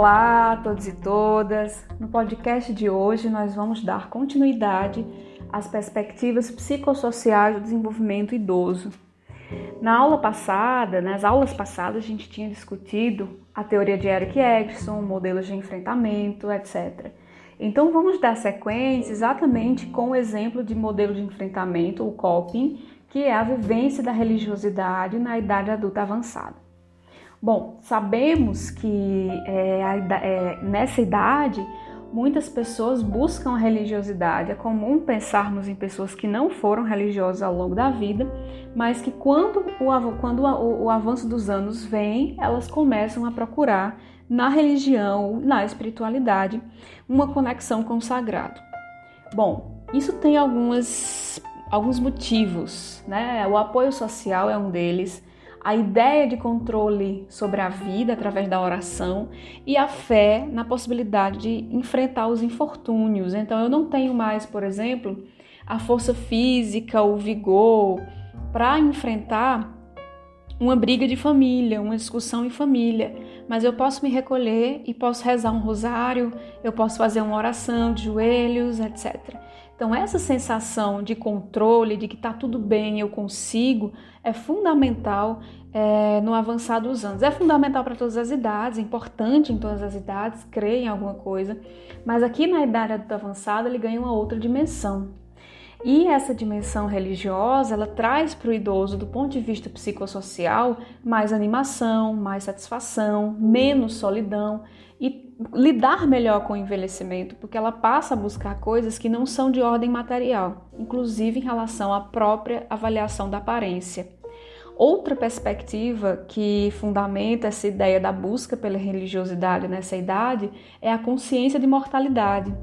Olá a todos e todas! No podcast de hoje nós vamos dar continuidade às perspectivas psicossociais do desenvolvimento idoso. Na aula passada, nas aulas passadas, a gente tinha discutido a teoria de Eric Erickson, modelos de enfrentamento, etc. Então vamos dar sequência exatamente com o exemplo de modelo de enfrentamento, o coping, que é a vivência da religiosidade na idade adulta avançada. Bom, sabemos que é, é, nessa idade muitas pessoas buscam a religiosidade. É comum pensarmos em pessoas que não foram religiosas ao longo da vida, mas que quando o, quando o, o avanço dos anos vem, elas começam a procurar na religião, na espiritualidade, uma conexão com o sagrado. Bom, isso tem algumas, alguns motivos, né? O apoio social é um deles, a ideia de controle sobre a vida através da oração e a fé na possibilidade de enfrentar os infortúnios. Então, eu não tenho mais, por exemplo, a força física, o vigor para enfrentar uma briga de família, uma discussão em família, mas eu posso me recolher e posso rezar um rosário, eu posso fazer uma oração de joelhos, etc. Então, essa sensação de controle, de que está tudo bem, eu consigo, é fundamental é, no avançar dos anos. É fundamental para todas as idades, é importante em todas as idades, crer em alguma coisa, mas aqui na idade avançada ele ganha uma outra dimensão. E essa dimensão religiosa, ela traz para o idoso, do ponto de vista psicossocial, mais animação, mais satisfação, menos solidão e lidar melhor com o envelhecimento, porque ela passa a buscar coisas que não são de ordem material, inclusive em relação à própria avaliação da aparência. Outra perspectiva que fundamenta essa ideia da busca pela religiosidade nessa idade é a consciência de mortalidade.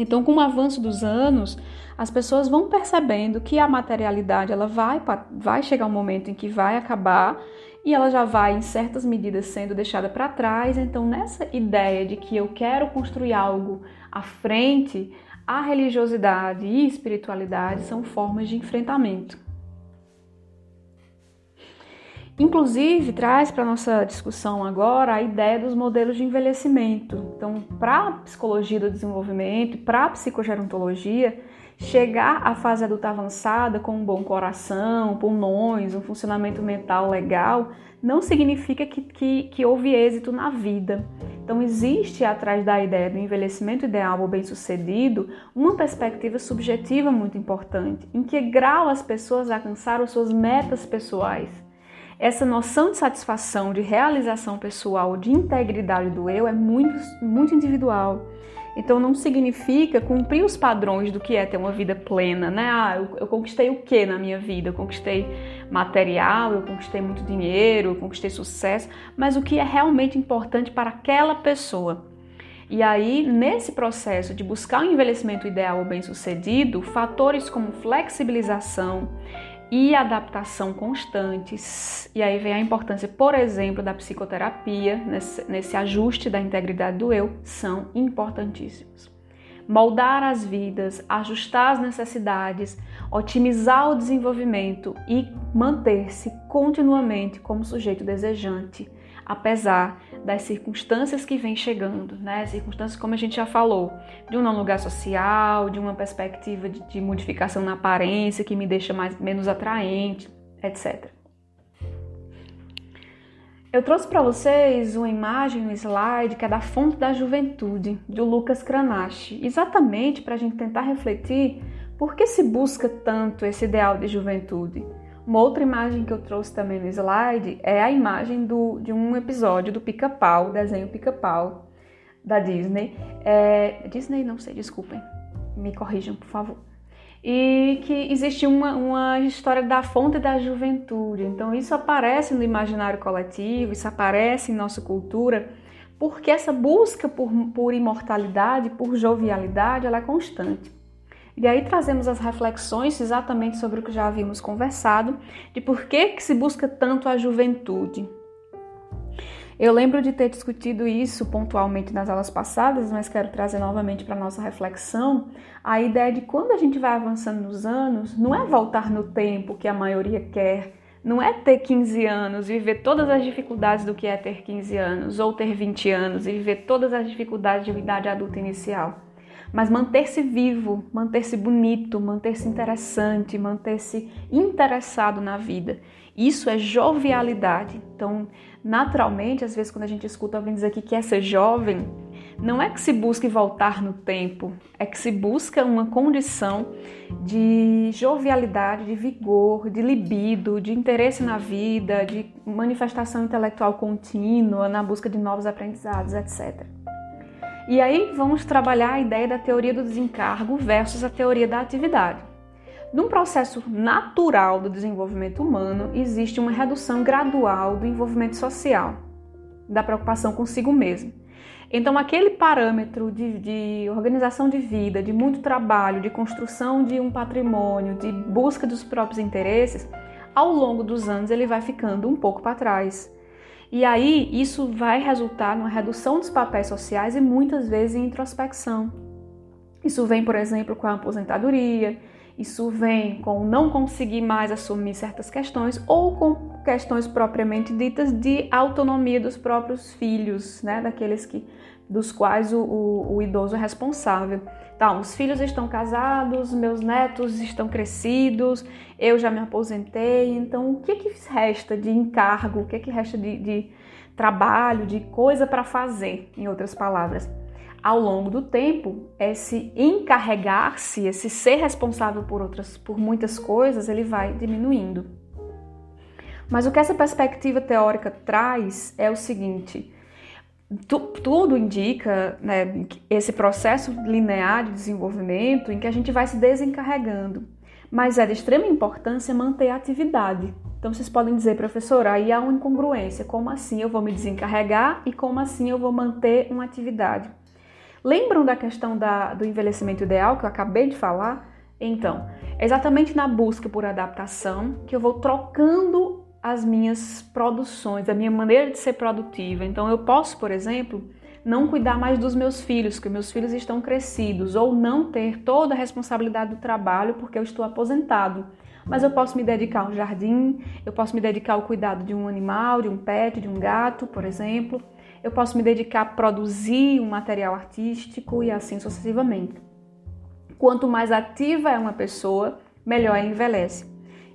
Então, com o avanço dos anos, as pessoas vão percebendo que a materialidade ela vai, vai chegar um momento em que vai acabar e ela já vai, em certas medidas, sendo deixada para trás. Então, nessa ideia de que eu quero construir algo à frente, a religiosidade e espiritualidade são formas de enfrentamento. Inclusive, traz para nossa discussão agora a ideia dos modelos de envelhecimento. Então, para a psicologia do desenvolvimento, para a psicogerontologia, chegar à fase adulta avançada com um bom coração, pulmões, um funcionamento mental legal, não significa que, que, que houve êxito na vida. Então, existe atrás da ideia do envelhecimento ideal ou bem-sucedido uma perspectiva subjetiva muito importante. Em que grau as pessoas alcançaram suas metas pessoais? Essa noção de satisfação, de realização pessoal, de integridade do eu é muito, muito individual. Então não significa cumprir os padrões do que é ter uma vida plena, né? Ah, eu, eu conquistei o que na minha vida? Eu conquistei material, eu conquistei muito dinheiro, eu conquistei sucesso, mas o que é realmente importante para aquela pessoa. E aí, nesse processo de buscar um envelhecimento ideal ou bem-sucedido, fatores como flexibilização, e adaptação constantes. E aí vem a importância, por exemplo, da psicoterapia, nesse, nesse ajuste da integridade do eu, são importantíssimos. Moldar as vidas, ajustar as necessidades, otimizar o desenvolvimento e manter-se continuamente como sujeito desejante apesar das circunstâncias que vêm chegando, né? Circunstâncias, como a gente já falou, de um não lugar social, de uma perspectiva de, de modificação na aparência que me deixa mais, menos atraente, etc. Eu trouxe para vocês uma imagem no slide que é da Fonte da Juventude, de Lucas Cranach, exatamente para a gente tentar refletir por que se busca tanto esse ideal de juventude. Uma outra imagem que eu trouxe também no slide é a imagem do, de um episódio do Pica-Pau, desenho Pica-Pau da Disney. É, Disney, não sei, desculpem, me corrijam, por favor. E que existe uma, uma história da fonte da juventude. Então, isso aparece no imaginário coletivo, isso aparece em nossa cultura, porque essa busca por, por imortalidade, por jovialidade, ela é constante. E aí trazemos as reflexões exatamente sobre o que já havíamos conversado, de por que, que se busca tanto a juventude. Eu lembro de ter discutido isso pontualmente nas aulas passadas, mas quero trazer novamente para nossa reflexão a ideia de quando a gente vai avançando nos anos, não é voltar no tempo que a maioria quer, não é ter 15 anos e viver todas as dificuldades do que é ter 15 anos, ou ter 20 anos e viver todas as dificuldades de uma idade adulta inicial. Mas manter-se vivo, manter-se bonito, manter-se interessante, manter-se interessado na vida. Isso é jovialidade. Então, naturalmente, às vezes, quando a gente escuta alguém dizer que quer ser jovem, não é que se busque voltar no tempo, é que se busca uma condição de jovialidade, de vigor, de libido, de interesse na vida, de manifestação intelectual contínua, na busca de novos aprendizados, etc. E aí vamos trabalhar a ideia da teoria do desencargo versus a teoria da atividade. Num processo natural do desenvolvimento humano, existe uma redução gradual do envolvimento social, da preocupação consigo mesmo. Então, aquele parâmetro de, de, organização de vida, de muito trabalho, de construção de um patrimônio, de busca dos próprios interesses, ao longo dos anos ele vai ficando um pouco para trás. E aí isso vai resultar numa redução dos papéis sociais e muitas vezes em introspecção. Isso vem, por exemplo, com a aposentadoria, isso vem com não conseguir mais assumir certas questões ou com questões propriamente ditas de autonomia dos próprios filhos, né, daqueles que dos quais o, o, o idoso é responsável. Então, os filhos estão casados, meus netos estão crescidos, eu já me aposentei, então o que, que resta de encargo, o que, que resta de, de trabalho, de coisa para fazer, em outras palavras? Ao longo do tempo, esse encarregar-se, esse ser responsável por outras, por muitas coisas, ele vai diminuindo. Mas o que essa perspectiva teórica traz é o seguinte: tu, tudo indica né, esse processo linear de desenvolvimento em que a gente vai se desencarregando. Mas é de extrema importância manter a atividade. Então vocês podem dizer, professor, aí há uma incongruência. Como assim eu vou me desencarregar e como assim eu vou manter uma atividade? Lembram da questão da, do envelhecimento ideal que eu acabei de falar? Então, é exatamente na busca por adaptação que eu vou trocando as minhas produções, a minha maneira de ser produtiva. Então eu posso, por exemplo, não cuidar mais dos meus filhos, que meus filhos estão crescidos, ou não ter toda a responsabilidade do trabalho porque eu estou aposentado. Mas eu posso me dedicar ao jardim, eu posso me dedicar ao cuidado de um animal, de um pet, de um gato, por exemplo. Eu posso me dedicar a produzir um material artístico e assim sucessivamente. Quanto mais ativa é uma pessoa, melhor envelhece.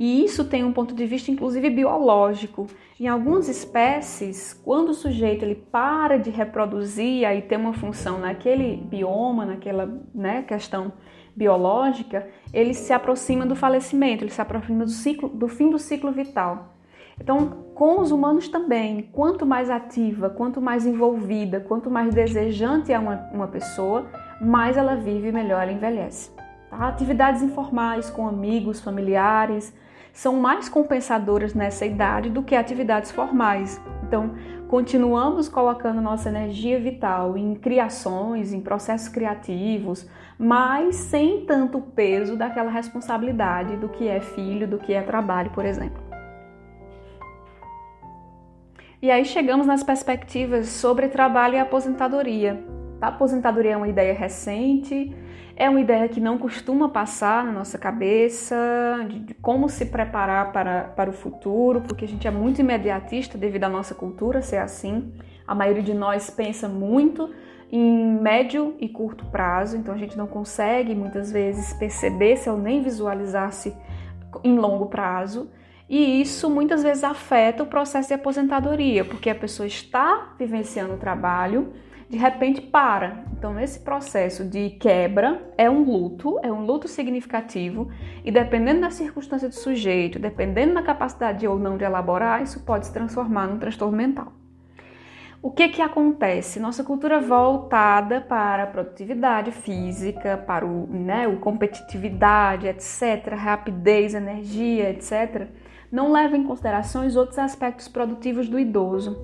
E isso tem um ponto de vista inclusive biológico. Em algumas espécies, quando o sujeito ele para de reproduzir e ter uma função naquele bioma, naquela né, questão biológica, ele se aproxima do falecimento, ele se aproxima do, ciclo, do fim do ciclo vital. Então, com os humanos também, quanto mais ativa, quanto mais envolvida, quanto mais desejante é uma, uma pessoa, mais ela vive e melhor ela envelhece. Tá? Atividades informais com amigos, familiares, são mais compensadoras nessa idade do que atividades formais. Então, continuamos colocando nossa energia vital em criações, em processos criativos, mas sem tanto peso daquela responsabilidade do que é filho, do que é trabalho, por exemplo. E aí chegamos nas perspectivas sobre trabalho e aposentadoria. A aposentadoria é uma ideia recente, é uma ideia que não costuma passar na nossa cabeça, de, de, como se preparar para, para o futuro, porque a gente é muito imediatista devido à nossa cultura ser assim. A maioria de nós pensa muito em médio e curto prazo, então a gente não consegue muitas vezes perceber-se ou nem visualizar-se em longo prazo. E isso muitas vezes afeta o processo de aposentadoria, porque a pessoa está vivenciando o trabalho, de repente para. Então, esse processo de quebra é um luto, é um luto significativo, e dependendo da circunstância do sujeito, dependendo da capacidade ou não de elaborar, isso pode se transformar num transtorno mental. O que que acontece? Nossa cultura voltada para a produtividade física, para o, né, o competitividade, etc., rapidez, energia, etc., não leva em consideração os outros aspectos produtivos do idoso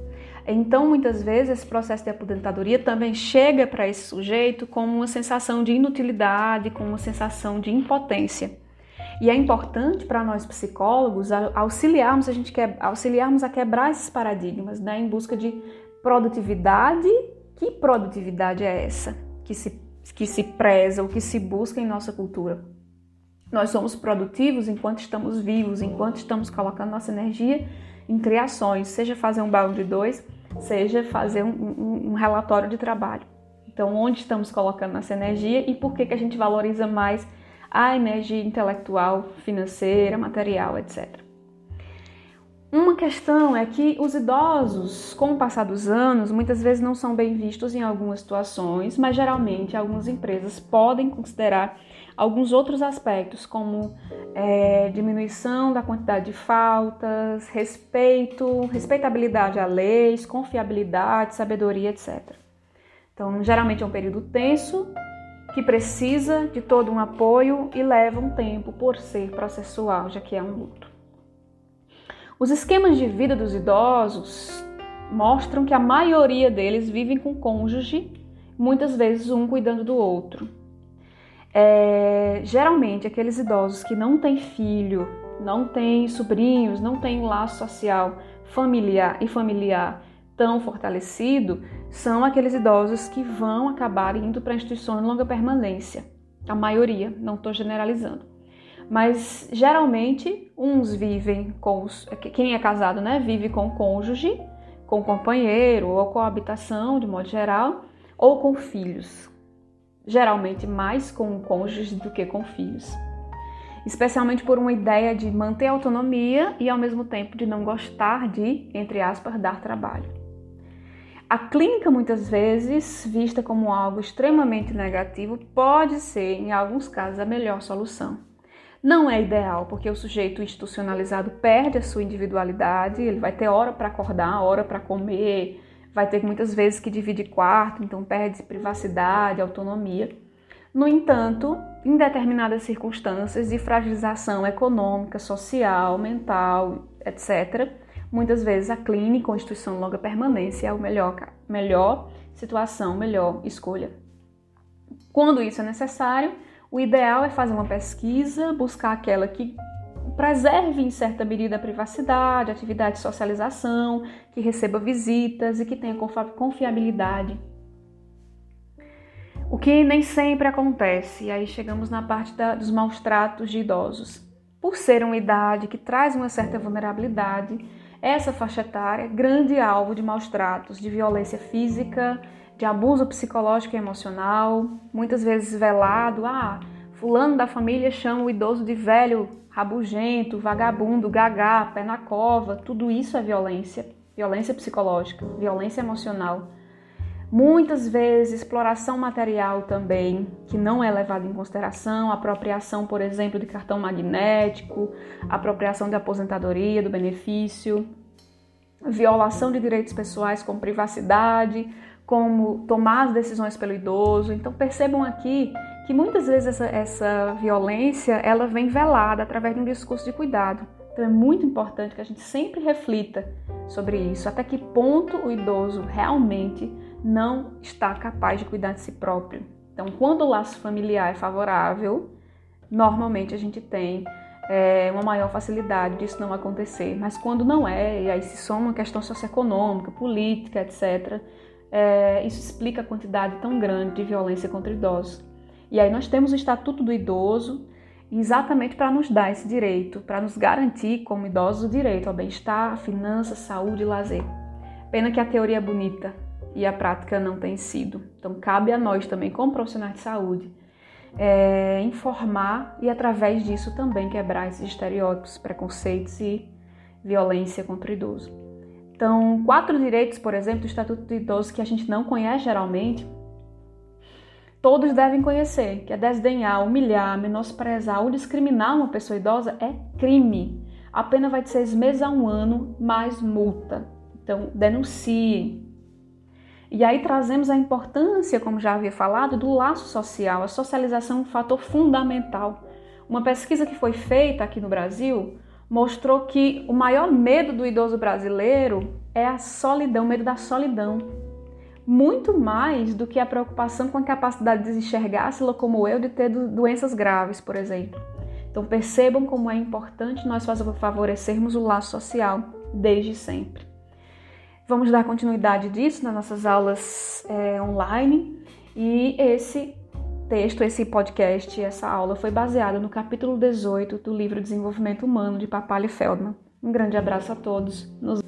então, muitas vezes, esse processo de aposentadoria também chega para esse sujeito com uma sensação de inutilidade, com uma sensação de impotência. E é importante para nós psicólogos auxiliarmos a gente auxiliarmos a quebrar esses paradigmas, né, em busca de produtividade. Que produtividade é essa que se que se preza ou que se busca em nossa cultura? Nós somos produtivos enquanto estamos vivos, enquanto estamos colocando nossa energia em criações, seja fazer um balde de dois, seja fazer um, um, um, relatório de trabalho. Então, onde estamos colocando nossa energia e por que, que a gente valoriza mais a energia intelectual, financeira, material, etc. Uma questão é que os idosos, com o passar dos anos, muitas vezes não são bem vistos em algumas situações, mas geralmente algumas empresas podem considerar alguns outros aspectos, como é, diminuição da quantidade de faltas, respeito, respeitabilidade a leis, confiabilidade, sabedoria, etc. Então, geralmente é um período tenso que precisa de todo um apoio e leva um tempo por ser processual, já que é um luto. Os esquemas de vida dos idosos mostram que a maioria deles vivem com cônjuge, muitas vezes um cuidando do outro. É, geralmente, aqueles idosos que não têm filho, não têm sobrinhos, não têm um laço social familiar e familiar tão fortalecido, são aqueles idosos que vão acabar indo para instituições de longa permanência. A maioria, não estou generalizando. Mas geralmente uns vivem com os, quem é casado, né, vive com o cônjuge, com o companheiro ou com a habitação de modo geral, ou com filhos. Geralmente mais com o cônjuge do que com filhos. Especialmente por uma ideia de manter autonomia e ao mesmo tempo de não gostar de, entre aspas, dar trabalho. A clínica, muitas vezes, vista como algo extremamente negativo, pode ser, em alguns casos, a melhor solução. Não é ideal, porque o sujeito institucionalizado perde a sua individualidade, ele vai ter hora para acordar, hora para comer, vai ter muitas vezes que dividir quarto, então perde privacidade, autonomia. No entanto, em determinadas circunstâncias de fragilização econômica, social, mental, etc., muitas vezes a clínica ou instituição de longa permanência é a melhor, melhor situação, melhor escolha. Quando isso é necessário, o ideal é fazer uma pesquisa, buscar aquela que preserve em certa medida a privacidade, atividade de socialização, que receba visitas e que tenha confiabilidade. O que nem sempre acontece, e aí chegamos na parte da, dos maus tratos de idosos. Por ser uma idade que traz uma certa vulnerabilidade, essa faixa etária é grande alvo de maus tratos, de violência física, de abuso psicológico e emocional, muitas vezes velado. Ah, fulano da família chama o idoso de velho, rabugento, vagabundo, gagá, pé na cova. Tudo isso é violência, violência psicológica, violência emocional. Muitas vezes exploração material também, que não é levada em consideração, apropriação, por exemplo, de cartão magnético, apropriação de aposentadoria, do benefício, violação de direitos pessoais como privacidade, como tomar as decisões pelo idoso. Então percebam aqui que muitas vezes essa, essa violência ela vem velada através de um discurso de cuidado. Então é muito importante que a gente sempre reflita sobre isso, até que ponto o idoso realmente não está capaz de cuidar de si próprio. Então, quando o laço familiar é favorável, normalmente a gente tem é, uma maior facilidade disso não acontecer. Mas quando não é, e aí se soma uma questão socioeconômica, política, etc., é, isso explica a quantidade tão grande de violência contra idosos. E aí nós temos o Estatuto do Idoso exatamente para nos dar esse direito, para nos garantir como idosos o direito ao bem-estar, finanças, saúde e lazer. Pena que a teoria é bonita e a prática não tem sido. Então cabe a nós também, como profissionais de saúde, é, informar e através disso também quebrar esses estereótipos, preconceitos e violência contra o idoso. Então, quatro direitos, por exemplo, do Estatuto do Idoso que a gente não conhece geralmente, todos devem conhecer, que é desdenhar, humilhar, menosprezar ou discriminar uma pessoa idosa é crime. A pena vai de seis meses a um ano, mais multa. Então, denunciem. E aí trazemos a importância, como já havia falado, do laço social. A socialização é um fator fundamental. Uma pesquisa que foi feita aqui no Brasil mostrou que o maior medo do idoso brasileiro é a solidão, o medo da solidão. Muito mais do que a preocupação com a capacidade de se enxergar, se locomover, de ter doenças graves, por exemplo. Então percebam como é importante nós favorecermos o laço social desde sempre. Vamos dar continuidade disso nas nossas aulas é, online e esse texto, esse podcast, essa aula foi baseada no capítulo 18 do livro Desenvolvimento Humano de Papali Feldman. Um grande abraço a todos. Nos